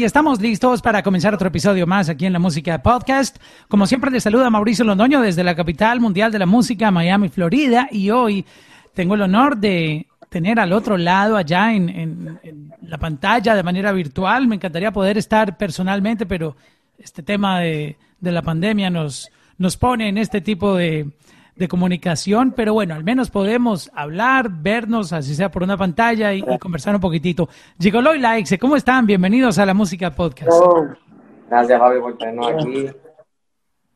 y estamos listos para comenzar otro episodio más aquí en la Música Podcast. Como siempre, les saluda Mauricio Londoño desde la capital mundial de la música, Miami, Florida. Y hoy tengo el honor de tener al otro lado, allá en, la pantalla de manera virtual. Me encantaría poder estar personalmente, pero este tema de, de la pandemia nos, nos pone en este tipo de, de comunicación, pero bueno, al menos podemos hablar, vernos, así sea por una pantalla y, conversar un poquitito. Gigolo y ¿cómo están? Bienvenidos a la Música Podcast. Oh, gracias, Javi, por tenernos aquí.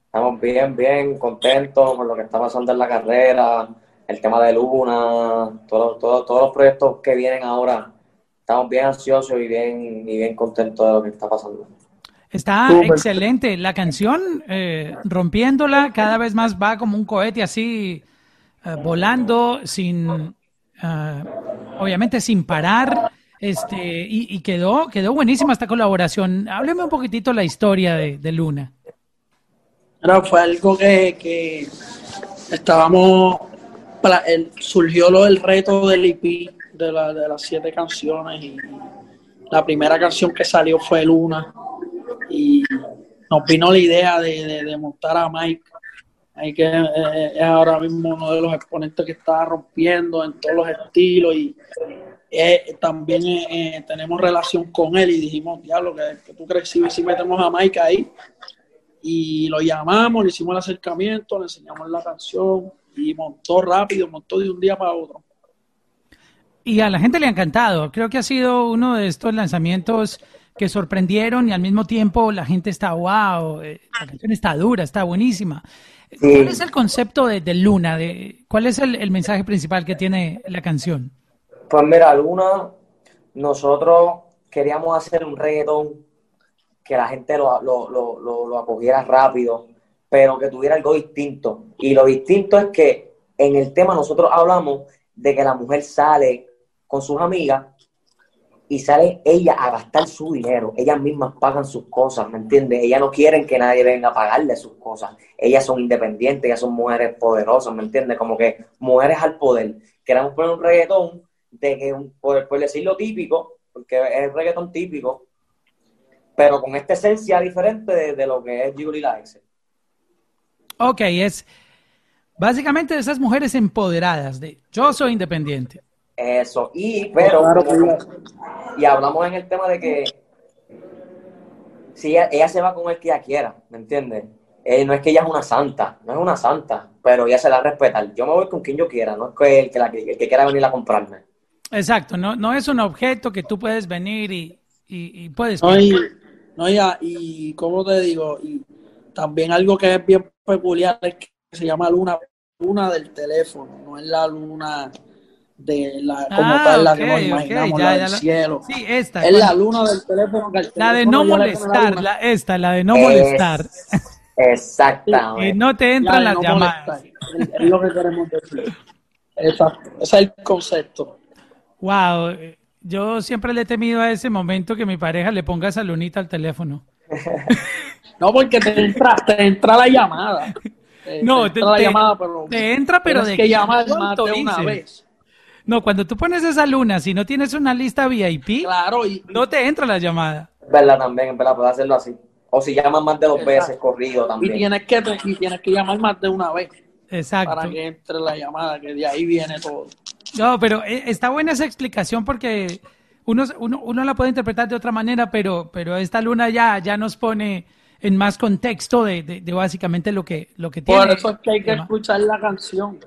Estamos bien, bien contentos con lo que está pasando en la carrera, el tema de Luna, todos todo, todos los proyectos que vienen ahora. Estamos bien ansiosos y bien, y bien contentos de lo que está pasando. Está excelente. La canción, eh, rompiéndola, cada vez más va como un cohete así, eh, volando, sin, eh, obviamente sin parar. Este, y, quedó, quedó buenísima esta colaboración. Hábleme un poquitito la historia de, Luna. fue algo que, que estábamos, surgió lo del reto del IP de, de las siete canciones y la primera canción que salió fue Luna y nos vino la idea de, montar a Mike. que eh, es ahora mismo uno de los exponentes que está rompiendo en todos los estilos y eh, también eh, tenemos relación con él y dijimos, diablo, que, tú crees si, si metemos a Mike ahí y lo llamamos, le hicimos el acercamiento, le enseñamos la canción y montó rápido, montó de un día para otro. Y a la gente le ha encantado. Creo que ha sido uno de estos lanzamientos que sorprendieron y al mismo tiempo la gente está, wow, eh, la canción está dura, está buenísima. ¿Cuál es el concepto de, Luna? De, ¿Cuál es el, mensaje principal que tiene la canción? Pues mira, Luna, nosotros queríamos hacer un reggaetón que la gente lo, lo acogiera rápido, pero que tuviera algo distinto. Y lo distinto es que en el tema nosotros hablamos de que la mujer sale con sus amigas y sale ella a gastar su dinero. Ellas mismas pagan sus cosas, ¿me entiendes? Ellas no quieren que nadie venga a pagarle sus cosas. Ellas son independientes, ellas son mujeres poderosas, ¿me entiendes? Como que mujeres al poder. Queremos poner un reggaetón de que, por, por decirlo típico, porque es reggaetón típico, pero con esta esencia diferente de, lo que es Julie Likes. Ok, es básicamente esas mujeres empoderadas de yo soy independiente, eso, y pero, y hablamos en el tema de que si ella, se va con el que ella quiera, ¿me entiendes? Eh, no es que ella es una santa, no es una santa, pero ella se la respeta. Yo me voy con quien yo quiera, no es que el que, la, que quiera venir a comprarme. Exacto, no, no es un objeto que tú puedes venir y, y, puedes... No, y, no ya, y como te digo, y también algo que es bien peculiar es que se llama luna, luna del teléfono, no es la luna de la como ah, tal la que nos imaginamos la del cielo. Sí esta es la luna del teléfono la de no molestar la, esta la de no molestar. Exactamente. Y no te entran las llamadas. es lo que queremos decir. Exacto ese es el concepto. Wow yo siempre le he temido a ese momento que mi pareja le ponga esa lunita al teléfono. No porque te entra te entra la llamada. No, te, entra la llamada, pero te entra, pero de que llamar más de una vez. No, cuando tú pones esa luna, si no tienes una lista VIP, claro, y, no te entra la llamada. Verdad también, verdad, puedes hacerlo así. O si llamas más de dos veces corrido también. Y tienes, que, y tienes que llamar más de una vez. Exacto. Para que entre la llamada, que de ahí viene todo. No, pero eh, está buena esa explicación porque uno, uno, uno la puede interpretar de otra manera, pero, pero esta luna ya, ya nos pone en más contexto de, de, básicamente lo que, lo que tiene. Por eso es que hay que escuchar la canción.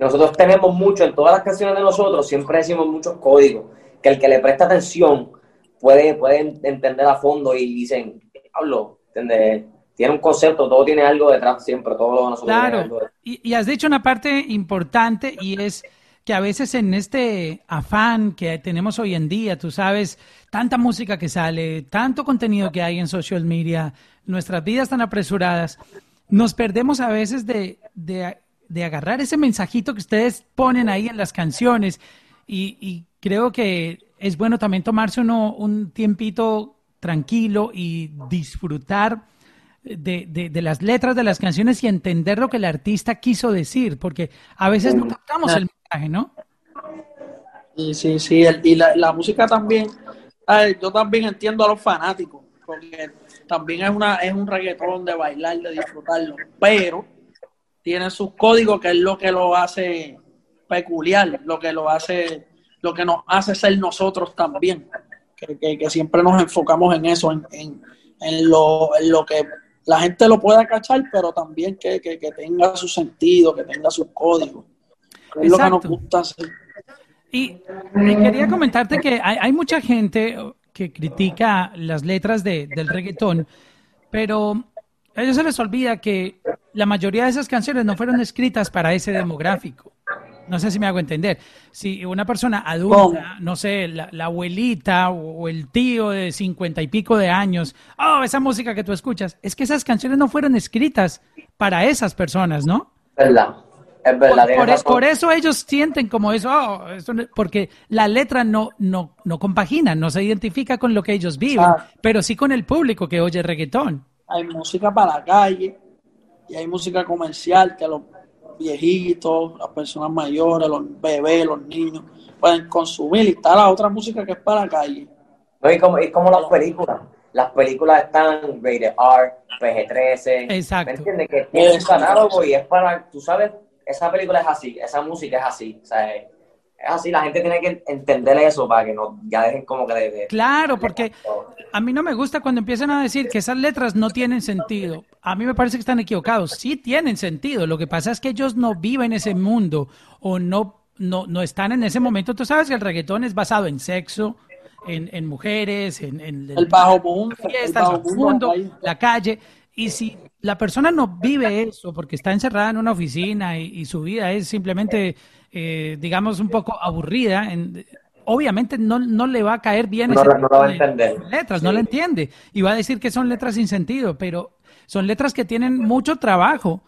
Nosotros tenemos mucho, en todas las canciones de nosotros siempre decimos muchos códigos, que el que le presta atención puede, puede entender a fondo y dicen, hablo, tiene un concepto, todo tiene algo detrás siempre, todo lo nosotros Claro, y, y has dicho una parte importante y es que a veces en este afán que tenemos hoy en día, tú sabes, tanta música que sale, tanto contenido que hay en social media, nuestras vidas tan apresuradas, nos perdemos a veces de, de de agarrar ese mensajito que ustedes ponen ahí en las canciones y, creo que es bueno también tomarse uno un tiempito tranquilo y disfrutar de, las letras de las canciones y entender lo que el artista quiso decir, porque a veces no captamos el mensaje, ¿no? Sí, sí, sí, y la, música también yo también entiendo a los fanáticos, porque también es, una, es un reggaetón de bailar, de disfrutarlo, pero tiene sus códigos que es lo que lo hace peculiar, lo que lo hace, lo que nos hace ser nosotros también, que, siempre nos enfocamos en eso, en, en, lo, en lo que la gente lo pueda cachar, pero también que, tenga su sentido, que tenga sus códigos. Es lo que nos gusta hacer. Y, quería comentarte que hay, mucha gente que critica las letras de, del reggaetón, pero a ellos se les olvida que la mayoría de esas canciones no fueron escritas para ese demográfico. No sé si me hago entender. Si una persona adulta, no sé, la, abuelita o, el tío de cincuenta y pico de años, oh, esa música que tú escuchas, es que esas canciones no fueron escritas para esas personas, ¿no? ¿Verdad? Por, eso ellos sienten como eso, oh, porque la letra no, no, no compagina, no se identifica con lo que ellos viven, pero sí con el público que oye reggaetón. Hay música para la calle y hay música comercial que los viejitos, las personas mayores, los bebés, los niños pueden consumir y está la otra música que es para la calle. No, y como, y como las películas. Las películas están rated R, PG-13. Exacto. ¿Me entiendes? Que tiene un catálogo y es para, tú sabes, esa película es así, esa música es así, o sea, es así, la gente tiene que entender eso para que no, ya dejen como que de, Claro, porque a mí no me gusta cuando empiezan a decir que esas letras no tienen sentido. A mí me parece que están equivocados. Sí tienen sentido. Lo que pasa es que ellos no viven ese mundo o no, no, no están en ese momento. Tú sabes que el reggaetón es basado en sexo, en, en mujeres, en, el bajo mundo, el mundo, la calle. Y si la persona no vive eso porque está encerrada en una oficina y, su vida es simplemente, eh, digamos, un poco aburrida, en, obviamente no, no, le va a caer bien no, no va a entender. letras, no la entiende. Y va a decir que son letras sin sentido, pero son letras que tienen mucho trabajo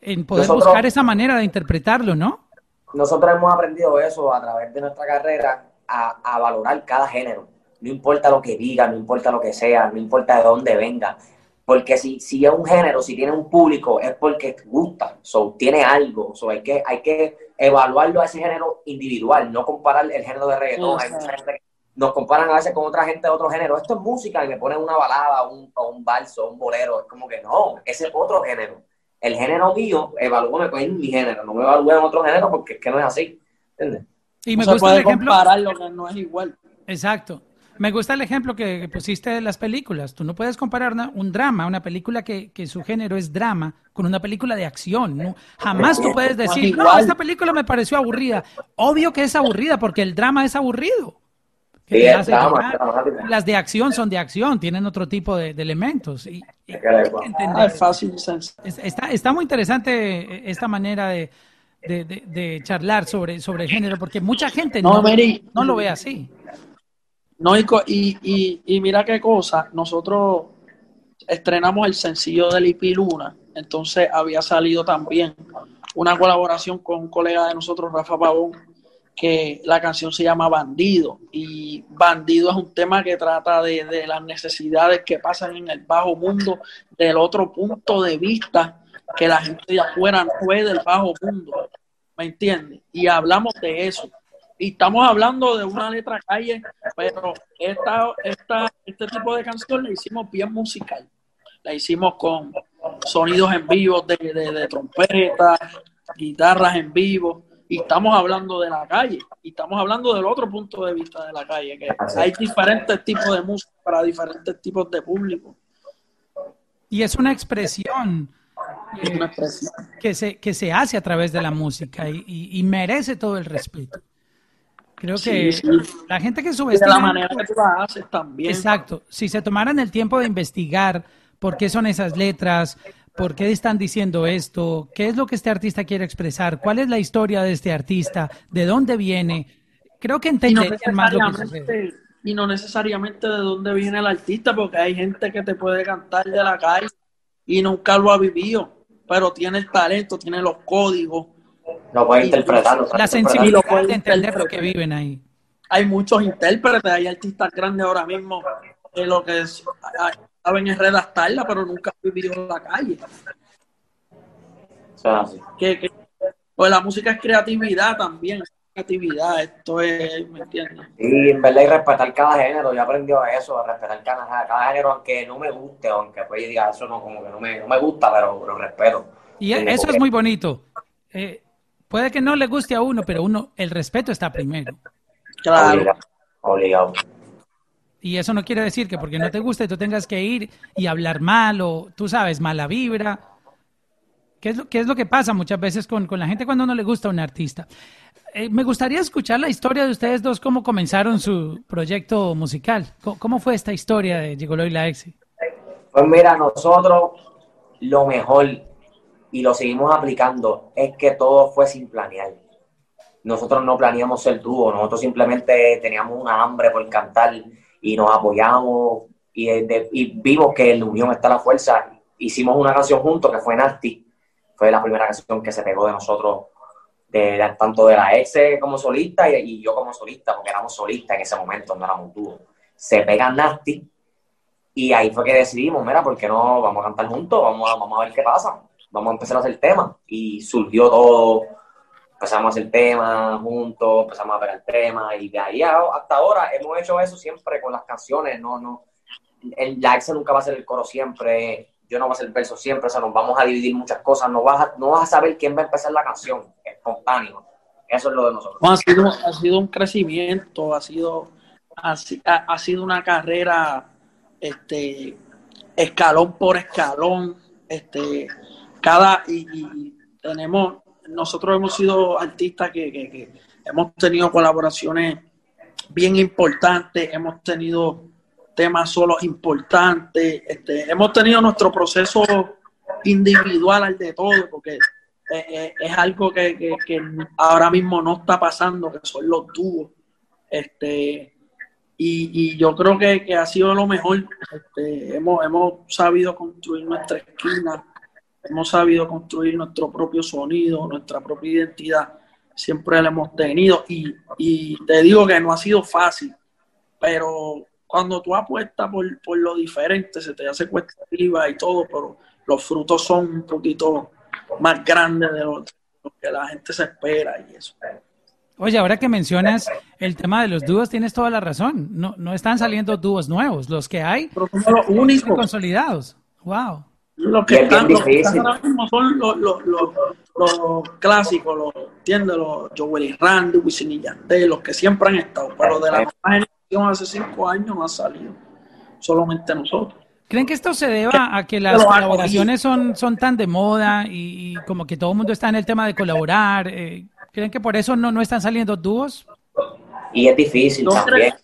en poder buscar esa manera de interpretarlo, ¿no? Nosotros hemos aprendido eso a través de nuestra carrera, a, a valorar cada género. No importa lo que diga, no importa lo que sea, no importa de dónde venga porque si, si es un género, si tiene un público, es porque gusta, so, tiene algo. So, hay, que, hay que evaluarlo a ese género individual, no comparar el género de reggaetón. Hay mucha gente que nos comparan a veces con otra gente de otro género. Esto es música y me ponen una balada, un, o un balso, un bolero. Es como que no, ese es otro género. El género mío, evalúame con mi género, no me evalúen en otro género porque es que no es así. ¿Entiendes? Y me gusta el ejemplo. comparar lo que no es igual. Exacto. Me gusta el ejemplo que, pusiste de las películas. Tú no puedes comparar un drama, una película que, su género es drama, con una película de acción. ¿no? Jamás tú puedes decir, no, esta película me pareció aburrida. Obvio que es aburrida porque el drama es aburrido. Las de acción son de acción, tienen otro tipo de, elementos. Y, ah, es fácil. Está, está muy interesante esta manera de, de, charlar sobre, sobre el género, porque mucha gente no, no lo ve así. No, y, y, y, mira qué cosa, nosotros estrenamos el sencillo de Lipi Luna, entonces había salido también una colaboración con un colega de nosotros, Rafa Pavón, que la canción se llama Bandido, y Bandido es un tema que trata de, de las necesidades que pasan en el bajo mundo, del otro punto de vista que la gente de afuera no ve del bajo mundo, ¿me entiendes? Y hablamos de eso y estamos hablando de una letra calle, pero esta, esta, este tipo de canción la hicimos bien musical. La hicimos con sonidos en vivo de, de, trompetas, guitarras en vivo, y estamos hablando de la calle, y estamos hablando del otro punto de vista de la calle, que hay diferentes tipos de música para diferentes tipos de público. Y es una expresión. Que, se, que se hace a través de la música y merece todo el respeto. Creo que la gente que subestima... De la manera que tú la haces también. Exacto. Si se tomaran el tiempo de investigar por qué son esas letras, por qué están diciendo esto, qué es lo que este artista quiere expresar, cuál es la historia de este artista, de dónde viene, creo que entenderían más lo que Y no necesariamente de dónde viene el artista, porque hay gente que te puede cantar de la calle y nunca lo ha vivido, pero tiene el talento, tiene los códigos. No puede interpretarlo. La sensibilidad de entender lo que viven ahí. Hay muchos intérpretes, hay artistas grandes ahora mismo que lo que es, saben es redactarla, pero nunca han vivido en la calle. Que, que, pues la música es creatividad también. creatividad, esto es, ¿me entiendes? Y en verdad y respetar cada género, yo aprendí eso, a respetar cada, cada, género, aunque no me guste, aunque pues yo diga eso no, como que no me, no me gusta, pero lo respeto. Y eso es muy bonito. Eh, puede que no le guste a uno, pero uno, el respeto está primero. Claro. Obligado. Y eso no quiere decir que porque no te guste tú tengas que ir y hablar mal o, tú sabes, mala vibra. ¿Qué es lo, qué es lo que pasa muchas veces con, con la gente cuando no le gusta a un artista? Eh, me gustaría escuchar la historia de ustedes dos, cómo comenzaron su proyecto musical. ¿Cómo, fue esta historia de Gigolo y la Exi? Pues mira, nosotros lo mejor, y lo seguimos aplicando, es que todo fue sin planear. Nosotros no planeamos el dúo, nosotros simplemente teníamos una hambre por cantar y nos apoyamos y, y vimos que en la unión está la fuerza. Hicimos una canción juntos que fue Nasty, fue la primera canción que se pegó de nosotros tanto de la ex como solista y, yo como solista, porque éramos solistas en ese momento, no éramos dúo. Se pegan Nasty y ahí fue que decidimos, mira, ¿por qué no vamos a cantar juntos? Vamos a, ver qué pasa. Vamos a empezar a hacer tema. Y surgió todo. Empezamos a hacer tema juntos, empezamos a pegar tema y de ahí hasta ahora hemos hecho eso siempre con las canciones. No, no. El, la nunca va a ser el coro siempre yo no voy a hacer verso siempre, o sea, nos vamos a dividir muchas cosas, no vas a, no vas a saber quién va a empezar la canción, espontáneo. Eso es lo de nosotros. ha, sido, ha sido un crecimiento, ha sido, ha, sido una carrera este, escalón por escalón, este, cada, y, tenemos, nosotros hemos sido artistas que, hemos tenido colaboraciones bien importantes, hemos tenido temas solos importantes. Este, hemos tenido nuestro proceso individual al de todo, porque es, algo que, ahora mismo no está pasando, que son los dúos. Este, y, yo creo que, ha sido lo mejor. Este, hemos sabido construir nuestra esquina, hemos sabido construir nuestro propio sonido, nuestra propia identidad. Siempre la hemos tenido y, y te digo que no ha sido fácil, pero cuando tú apuestas por, lo diferente, se te hace cuesta arriba y todo, pero los frutos son un poquito más grandes de lo, que la gente se espera y eso. Oye, ahora que mencionas el tema de los dúos, tienes toda la razón. No, no están saliendo dúos nuevos. Los que hay son los únicos consolidados. Wow. Los que, están, los ahora mismo son los, los, los, clásicos, los, ¿entiendes? Los Joel y Randy, Wisin y Yandel, los que siempre han estado, pero de la hace cinco años no ha salido, solamente nosotros. ¿Creen que esto se deba a que las colaboraciones son, son tan de moda y, como que todo el mundo está en el tema de colaborar? Eh, ¿Creen que por eso no, no están saliendo dúos? Y es difícil también.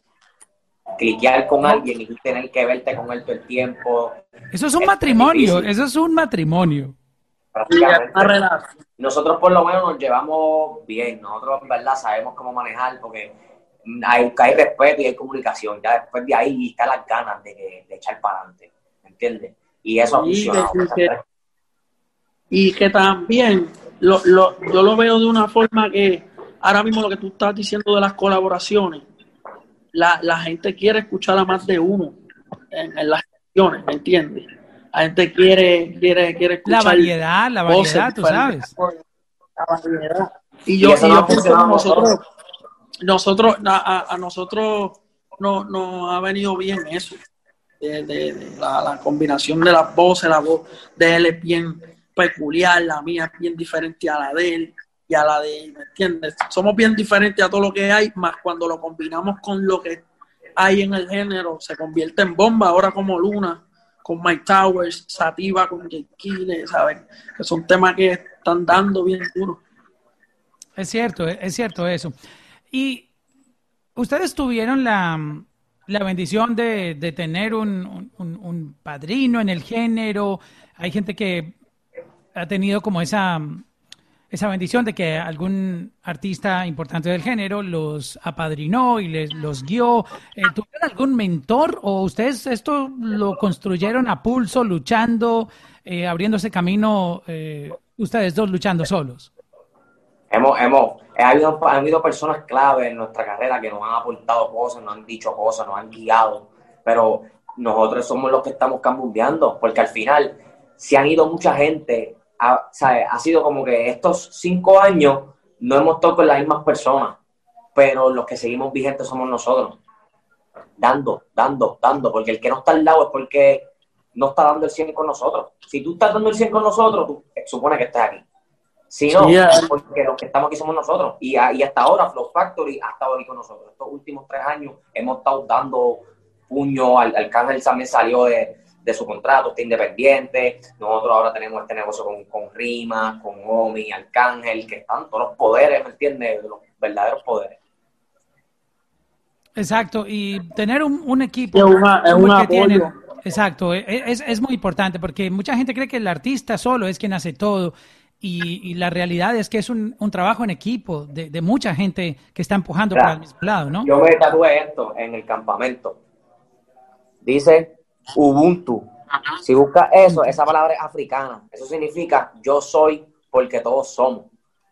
Cliquear con alguien y tener que verte con él todo el tiempo. Eso es un matrimonio, eso es un matrimonio. Nosotros por lo menos nos llevamos bien, nosotros en verdad sabemos cómo manejar porque hay, hay respeto y hay comunicación. Ya después de ahí está las ganas de, echar para adelante. ¿Me entiendes? Y eso ha funcionado. Y que, también lo, lo, yo lo veo de una forma que ahora mismo lo que tú estás diciendo de las colaboraciones, la, la gente quiere escuchar a más de uno en, las canciones, ¿me entiendes? La gente quiere, quiere, quiere escuchar. La variedad, la variedad, tú sabes. La variedad. Y yo, y yo nosotros, nosotros, a, nosotros nos no ha venido bien eso, de, la, combinación de las voces, la voz de él es bien peculiar, la mía es bien diferente a la de él y a la de, ¿me entiendes? Somos bien diferentes a todo lo que hay, más cuando lo combinamos con lo que hay en el género, se convierte en bomba, ahora como Luna, con Mike Towers, Sativa con Jake Kille, ¿saben? Que son temas que están dando bien duro. Es cierto, es cierto eso. Y ustedes tuvieron la, bendición de, tener un, padrino en el género. Hay gente que ha tenido como esa, esa bendición de que algún artista importante del género los apadrinó y les, los guió. Eh, ¿Tuvieron algún mentor o ustedes esto lo construyeron a pulso, luchando, eh, abriéndose camino, eh, ustedes dos luchando solos? hemos, hemos, ha habido, ha habido personas clave en nuestra carrera que nos han aportado cosas, nos han dicho cosas, nos han guiado, pero nosotros somos los que estamos cambiando, porque al final, si han ido mucha gente, ha, ha sido como que estos cinco años no hemos tocado con las mismas personas, pero los que seguimos vigentes somos nosotros. Dando, dando, dando, porque el que no está al lado es porque no está dando el 100 con nosotros. Si tú estás dando el 100 con nosotros, tú supone que estás aquí. Si no, porque los que estamos aquí somos nosotros. Y, y, hasta ahora Flow Factory ha estado aquí con nosotros. Estos últimos tres años hemos estado dando puño. Al, Alcángel también salió de, su contrato, está independiente. Nosotros ahora tenemos este negocio con, con Rima, con Omi, Arcángel, que están todos los poderes, ¿me entiendes? Los verdaderos poderes. Exacto, y tener un, equipo es, una, que exacto, e, e, es, es, muy importante porque mucha gente cree que el artista solo es quien hace todo y, la realidad es que es un, un trabajo en equipo de, de, mucha gente que está empujando para el mismo lado, ¿no? Yo me tatué esto en el campamento. Dice Ubuntu. Si buscas eso, esa palabra es africana. Eso significa yo soy porque todos somos.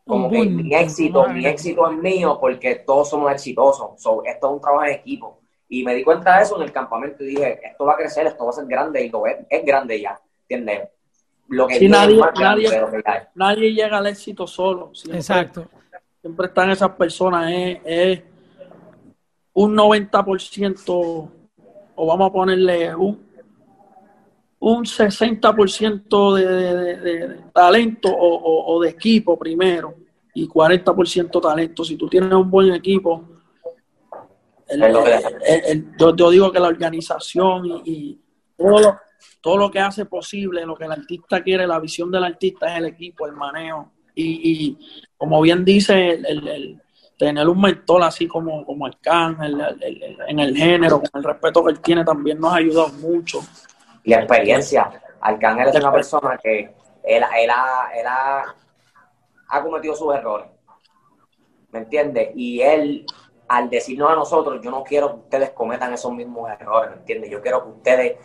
Como que mi éxito, mi éxito es mío porque todos somos exitosos. esto es un trabajo en equipo. Y me di cuenta de eso en el campamento y dije, esto va a crecer, esto va a ser grande y lo es, es grande ya. ¿Entiendes? lo que nadie, nadie, llega al éxito solo. Exacto. Siempre están esas personas, es, un 90%, o vamos a ponerle un, un 60% de, de, de, talento o, de equipo primero y 40% talento. Si tú tienes un buen equipo, yo, digo que la organización y, y todo lo, todo lo que hace posible, lo que el artista quiere, la visión del artista es el equipo, el manejo. Y, como bien dice, el, tener un mentor así como, como el en el género, con el respeto que él tiene, también nos ha ayudado mucho. Y la experiencia. Arcángel es una persona que él, él, ha, él ha, ha cometido sus errores. ¿Me entiendes? Y él, al decirnos a nosotros, yo no quiero que ustedes cometan esos mismos errores, ¿me entiendes? Yo quiero que ustedes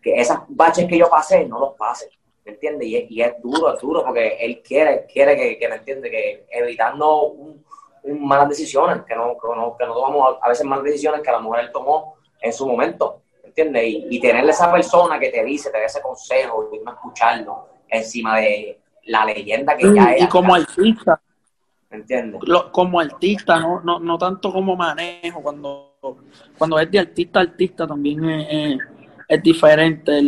que esas baches que yo pasé no los pase, ¿me entiendes? Y, es duro, es duro, porque él quiere, quiere que, que me entiende, que evitando un, malas decisiones, que no, que no, que no tomamos a veces malas decisiones que la mujer él tomó en su momento, ¿me entiendes? Y, y tenerle esa persona que te dice, te da ese consejo y no escucharlo encima de la leyenda que ya es. Y como artista. ¿Me entiendes? como artista, no, no, no tanto como manejo, cuando, cuando es de artista a artista también es es diferente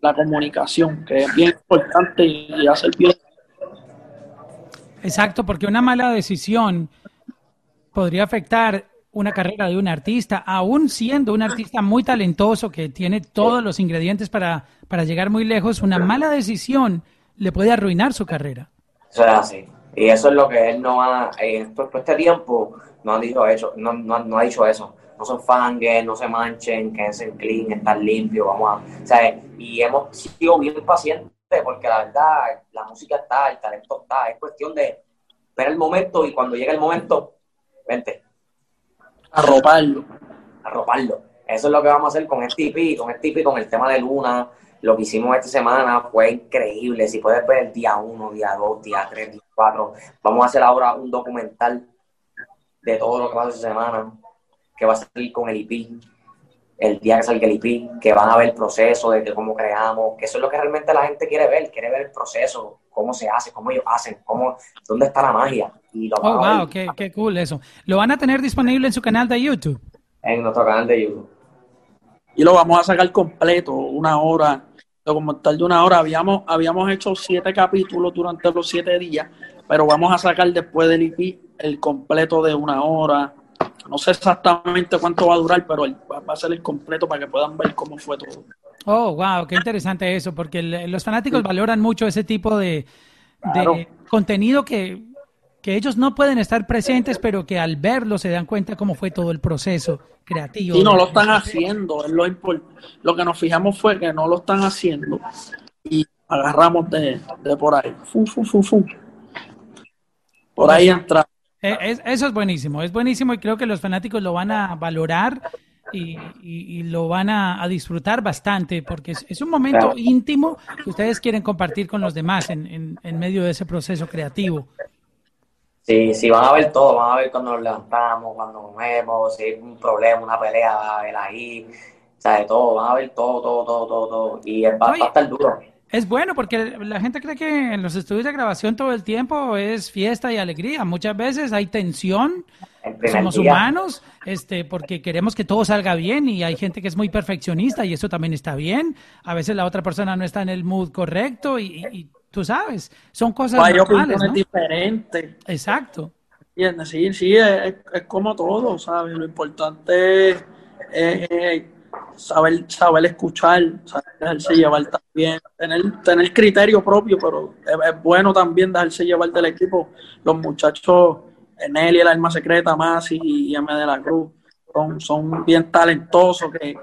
la comunicación, que es bien importante y hacer bien. Exacto, porque una mala decisión podría afectar una carrera de un artista, aún siendo un artista muy talentoso que tiene todos los ingredientes para, para llegar muy lejos, una mala decisión le puede arruinar su carrera. Eso es así. Y eso es lo que él no ha, en todo este tiempo, no ha dicho eso, no, no ha dicho eso no se fanguen, no se manchen, quédense clean, están limpios, vamos a, o sea, y hemos sido bien pacientes porque la verdad, la música está, el talento está, es cuestión de ver el momento y cuando llegue el momento, vente. Arroparlo. Arroparlo. Eso es lo que vamos a hacer con este EP, con este EP, con el tema de Luna, lo que hicimos esta semana fue increíble. Si puedes ver el día 1, día 2, día 3, día 4, vamos a hacer ahora un documental de todo lo que pasó esta semana que va a salir con el IP, el día que salga el IP, que van a ver el proceso de, cómo creamos, que eso es lo que realmente la gente quiere ver, quiere ver el proceso, cómo se hace, cómo ellos hacen, cómo, dónde está la magia. Y lo oh, wow, qué, qué, cool eso. ¿Lo van a tener disponible en su canal de YouTube? En nuestro canal de YouTube. Y lo vamos a sacar completo, una hora, documental de una hora. Habíamos, habíamos hecho siete capítulos durante los siete días, pero vamos a sacar después del IP el completo de una hora, no sé exactamente cuánto va a durar, pero va a ser el completo para que puedan ver cómo fue todo. Oh, wow, qué interesante eso, porque los fanáticos valoran mucho ese tipo de, contenido que, ellos no pueden estar presentes, pero que al verlo se dan cuenta cómo fue todo el proceso creativo. Y no lo están haciendo, es lo, lo que nos fijamos fue que no lo están haciendo y agarramos de, por ahí. Por ahí entra eh, eso es buenísimo, es buenísimo y creo que los fanáticos lo van a valorar y, lo van a, disfrutar bastante porque es, un momento íntimo que ustedes quieren compartir con los demás en, medio de ese proceso creativo. Sí, sí, van a ver todo, van a ver cuando nos levantamos, cuando nos movemos, si hay un problema, una pelea, va a ver ahí, o sea, de todo, van a ver todo, todo, todo, todo, todo. Y va, a estar duro. Es bueno porque la gente cree que en los estudios de grabación todo el tiempo es fiesta y alegría. Muchas veces hay tensión, somos humanos, este, porque queremos que todo salga bien y hay gente que es muy perfeccionista y eso también está bien. A veces la otra persona no está en el mood correcto y, tú sabes, son cosas hay normales, ¿no? diferentes. Exacto. Sí, sí, es, como todo, ¿sabes? Lo importante es saber, saber escuchar, saber dejarse llevar también, tener, tener criterio propio, pero es, bueno también dejarse llevar del equipo. Los muchachos, Nelly, el alma secreta, más y M de la Cruz, son, son bien talentosos que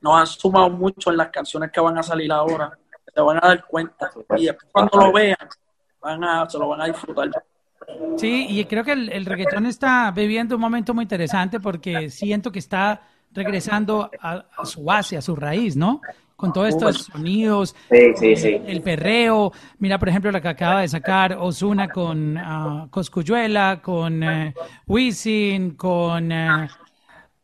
nos han sumado mucho en las canciones que van a salir ahora. Se van a dar cuenta y después cuando lo vean, van a, se lo van a disfrutar. Sí, y creo que el, el reggaetón está viviendo un momento muy interesante porque siento que está regresando a, su base, a su raíz, ¿no? Con todos estos sonidos, el perreo. Mira, por ejemplo, la que acaba de sacar Osuna con uh, Coscuyuela, con uh, Wisin, con uh,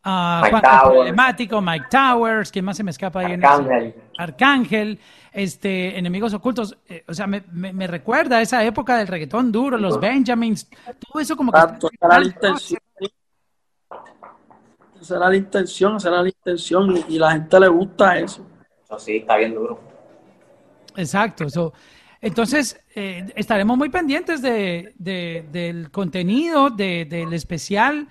Juan Mike Towers, ¿quién más se me escapa ahí? Arcángel. Arcángel, este, Enemigos Ocultos. Eh, o sea, me, me, recuerda a esa época del reggaetón duro, los Benjamins, todo eso como que... Esa era la intención, esa era la intención y, la gente le gusta eso. Eso sí, está bien duro. Exacto. entonces, eh, estaremos muy pendientes de, del contenido, del especial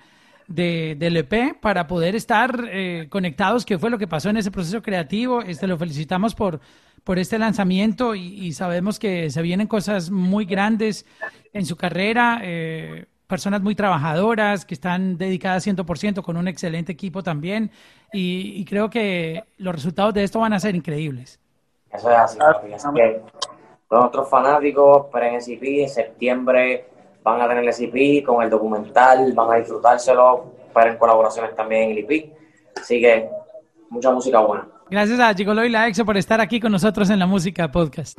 del EP para poder estar eh, conectados, que fue lo que pasó en ese proceso creativo. Este, lo felicitamos por, por este lanzamiento y, sabemos que se vienen cosas muy grandes en su carrera. Eh, personas muy trabajadoras, que están dedicadas 100% con un excelente equipo también. Y, creo que los resultados de esto van a ser increíbles. Eso es así, otros fanáticos, en septiembre van a tener el CP con el documental, van a disfrutárselo, esperen colaboraciones también en el IP. Así que mucha música buena. Gracias a Gigolo y la Exo por estar aquí con nosotros en la Música Podcast.